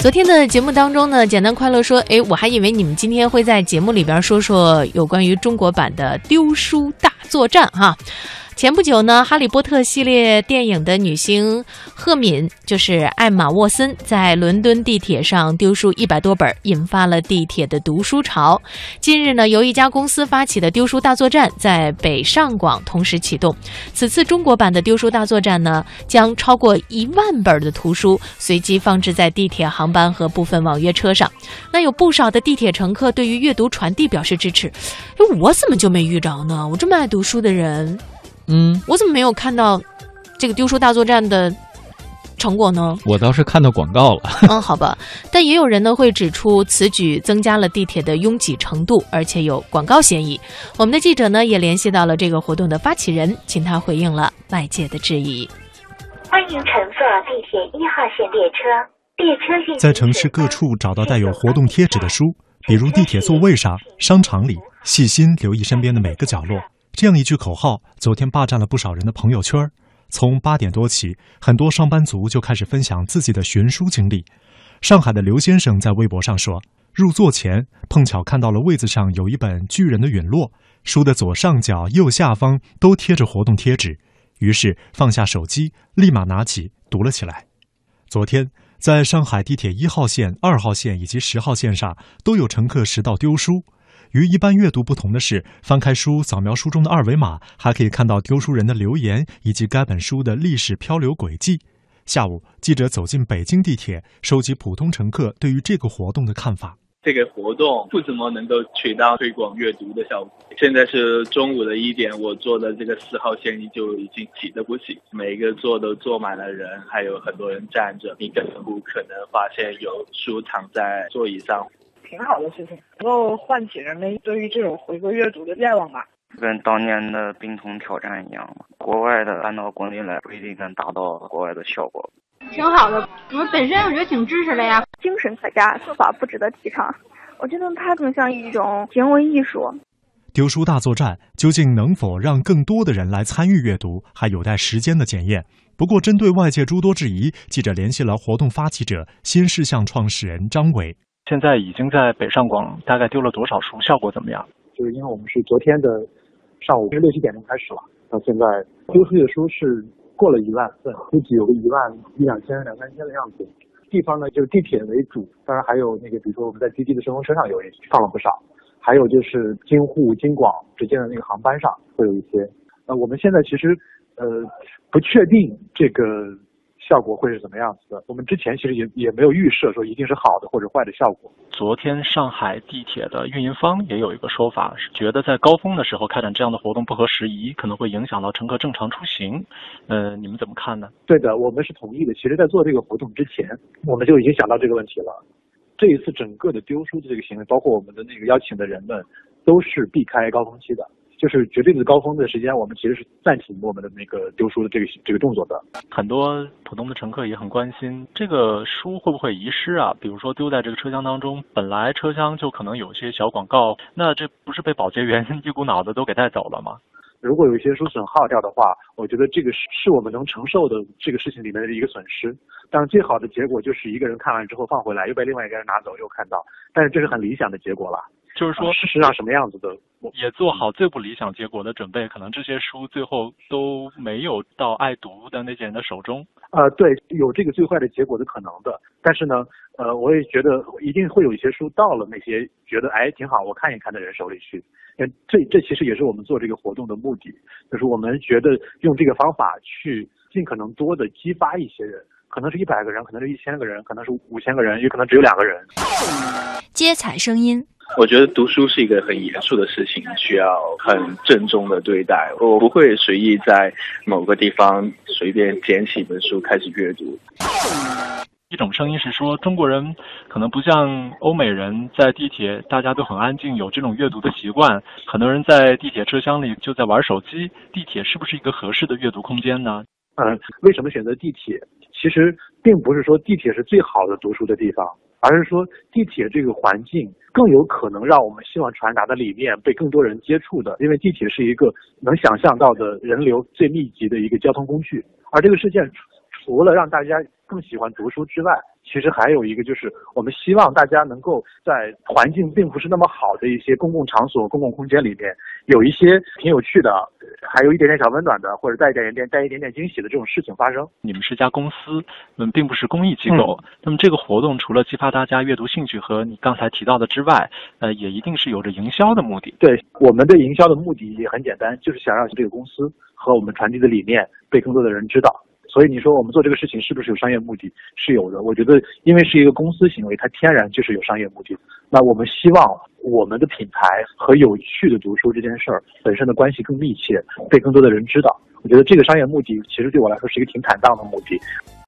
昨天的节目当中呢，简单快乐说，诶，我还以为你们今天会在节目里边说说有关于中国版的丢书大作战哈。前不久呢，《哈利波特》系列电影的女星赫敏，就是艾玛沃森，在伦敦地铁上丢书一百多本，引发了地铁的读书潮。近日呢，由一家公司发起的丢书大作战在北上广同时启动。此次中国版的丢书大作战呢，将超过一万本的图书随机放置在地铁航班和部分网约车上。那有不少的地铁乘客对于阅读传递表示支持。哎，我怎么就没遇着呢？我这么爱读书的人。嗯，我怎么没有看到这个丢书大作战的成果呢？我倒是看到广告了。嗯，好吧，但也有人呢会指出此举增加了地铁的拥挤程度，而且有广告嫌疑。我们的记者呢也联系到了这个活动的发起人，请他回应了外界的质疑。欢迎乘坐地铁一号线列车，列车信息在城市各处找到带有活动贴纸的书，比如地铁座位上、商场里，细心留意身边的每个角落。这样一句口号，昨天霸占了不少人的朋友圈。从八点多起，很多上班族就开始分享自己的寻书经历。上海的刘先生在微博上说：“入座前碰巧看到了位子上有一本《巨人的陨落》，书的左上角、右下方都贴着活动贴纸，于是放下手机，立马拿起读了起来。”昨天，在上海地铁一号线、二号线以及十号线上，都有乘客拾到丢书。与一般阅读不同的是，翻开书，扫描书中的二维码，还可以看到丢书人的留言以及该本书的历史漂流轨迹。下午，记者走进北京地铁，收集普通乘客对于这个活动的看法。这个活动不怎么能够起到推广阅读的效果。现在是中午的一点，我坐的这个四号线就已经挤得不行，每一个座都坐满了人，还有很多人站着，你根本不可能发现有书躺在座椅上。挺好的事情，能够唤起人们对于这种回归阅读的愿望吧。跟当年的冰桶挑战一样嘛，国外的搬到国内来不一定能达到国外的效果。挺好的，我本身我觉得挺支持的呀。精神可嘉，做法不值得提倡。我觉得它更像一种行为艺术。丢书大作战究竟能否让更多的人来参与阅读，还有待时间的检验。不过，针对外界诸多质疑，记者联系了活动发起者新事项创始人张伟。现在已经在北上广大概丢了多少书？效果怎么样？就是因为我们是昨天的上午六七点钟开始了，到现在丢出去的书是过了一万份，估计有个一万一两千、两三千的样子。地方呢就是地铁为主，当然还有那个，比如说我们在滴滴的顺风车上有也放了不少，还有就是京沪、京广之间的那个航班上会有一些。呃，我们现在其实呃不确定这个。效果会是怎么样子的？我们之前其实也也没有预设说一定是好的或者坏的效果。昨天上海地铁的运营方也有一个说法，是觉得在高峰的时候开展这样的活动不合时宜，可能会影响到乘客正常出行。呃，你们怎么看呢？对的，我们是同意的。其实，在做这个活动之前，我们就已经想到这个问题了。这一次整个的丢书的这个行为，包括我们的那个邀请的人们，都是避开高峰期的。就是绝对的高峰的时间，我们其实是暂停我们的那个丢书的这个这个动作的。很多普通的乘客也很关心，这个书会不会遗失啊？比如说丢在这个车厢当中，本来车厢就可能有些小广告，那这不是被保洁员 一股脑的都给带走了吗？如果有一些书损耗掉的话，我觉得这个是是我们能承受的这个事情里面的一个损失。但是最好的结果就是一个人看完之后放回来，又被另外一个人拿走，又看到。但是这是很理想的结果了。就是说，事实上什么样子的，也做好最不理想结果的准备，可能这些书最后都没有到爱读的那些人的手中。呃，对，有这个最坏的结果的可能的。但是呢，呃，我也觉得一定会有一些书到了那些觉得哎挺好，我看一看的人手里去。这这其实也是我们做这个活动的目的，就是我们觉得用这个方法去尽可能多的激发一些人，可能是一百个人，可能是一千个人，可能是五千个人，也可能只有两个人。接彩声音。我觉得读书是一个很严肃的事情，需要很郑重的对待。我不会随意在某个地方随便捡起一本书开始阅读。一种声音是说，中国人可能不像欧美人，在地铁大家都很安静，有这种阅读的习惯。很多人在地铁车厢里就在玩手机，地铁是不是一个合适的阅读空间呢？嗯，为什么选择地铁？其实并不是说地铁是最好的读书的地方。而是说，地铁这个环境更有可能让我们希望传达的理念被更多人接触的，因为地铁是一个能想象到的人流最密集的一个交通工具。而这个事件除了让大家更喜欢读书之外，其实还有一个就是，我们希望大家能够在环境并不是那么好的一些公共场所、公共空间里面，有一些挺有趣的，还有一点点小温暖的，或者带一点点带一点点惊喜的这种事情发生。你们是家公司，嗯，并不是公益机构。那么这个活动除了激发大家阅读兴趣和你刚才提到的之外，呃，也一定是有着营销的目的。对，我们的营销的目的也很简单，就是想让这个公司和我们传递的理念被更多的人知道。所以你说我们做这个事情是不是有商业目的？是有的。我觉得，因为是一个公司行为，它天然就是有商业目的。那我们希望我们的品牌和有趣的读书这件事儿本身的关系更密切，被更多的人知道。我觉得这个商业目的其实对我来说是一个挺坦荡的目的。